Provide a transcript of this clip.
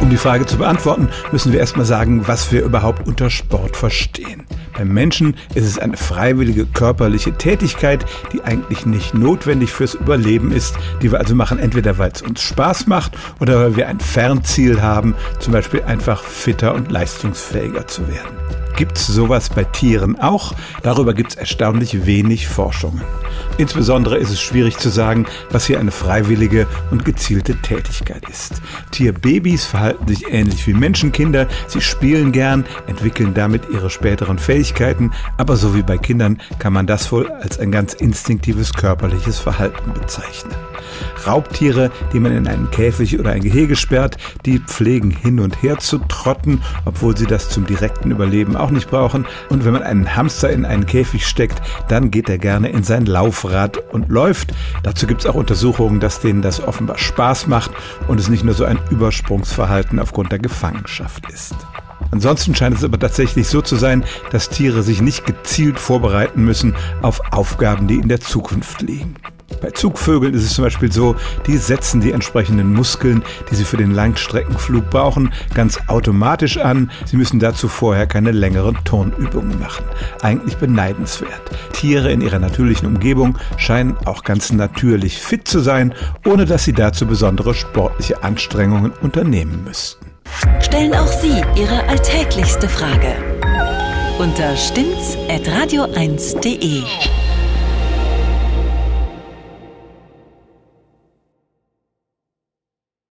Um die Frage zu beantworten, müssen wir erstmal sagen, was wir überhaupt unter Sport verstehen. Beim Menschen ist es eine freiwillige körperliche Tätigkeit, die eigentlich nicht notwendig fürs Überleben ist, die wir also machen, entweder weil es uns Spaß macht oder weil wir ein Fernziel haben, zum Beispiel einfach fitter und leistungsfähiger zu werden. Gibt es sowas bei Tieren auch? Darüber gibt es erstaunlich wenig Forschungen. Insbesondere ist es schwierig zu sagen, was hier eine freiwillige und gezielte Tätigkeit ist. Tierbabys verhalten sich ähnlich wie Menschenkinder. Sie spielen gern, entwickeln damit ihre späteren Fähigkeiten, aber so wie bei Kindern kann man das wohl als ein ganz instinktives körperliches Verhalten bezeichnen. Raubtiere, die man in einen Käfig oder ein Gehege sperrt, die pflegen hin und her zu trotten, obwohl sie das zum direkten Überleben auch nicht brauchen. Und wenn man einen Hamster in einen Käfig steckt, dann geht er gerne in sein Laufrad und läuft. Dazu gibt es auch Untersuchungen, dass denen das offenbar Spaß macht und es nicht nur so ein Übersprungsverhalten aufgrund der Gefangenschaft ist. Ansonsten scheint es aber tatsächlich so zu sein, dass Tiere sich nicht gezielt vorbereiten müssen auf Aufgaben, die in der Zukunft liegen. Bei Zugvögeln ist es zum Beispiel so, die setzen die entsprechenden Muskeln, die sie für den Langstreckenflug brauchen, ganz automatisch an. Sie müssen dazu vorher keine längeren Turnübungen machen. Eigentlich beneidenswert. Tiere in ihrer natürlichen Umgebung scheinen auch ganz natürlich fit zu sein, ohne dass sie dazu besondere sportliche Anstrengungen unternehmen müssten. Stellen auch Sie Ihre alltäglichste Frage unter stimmt's at radio1.de.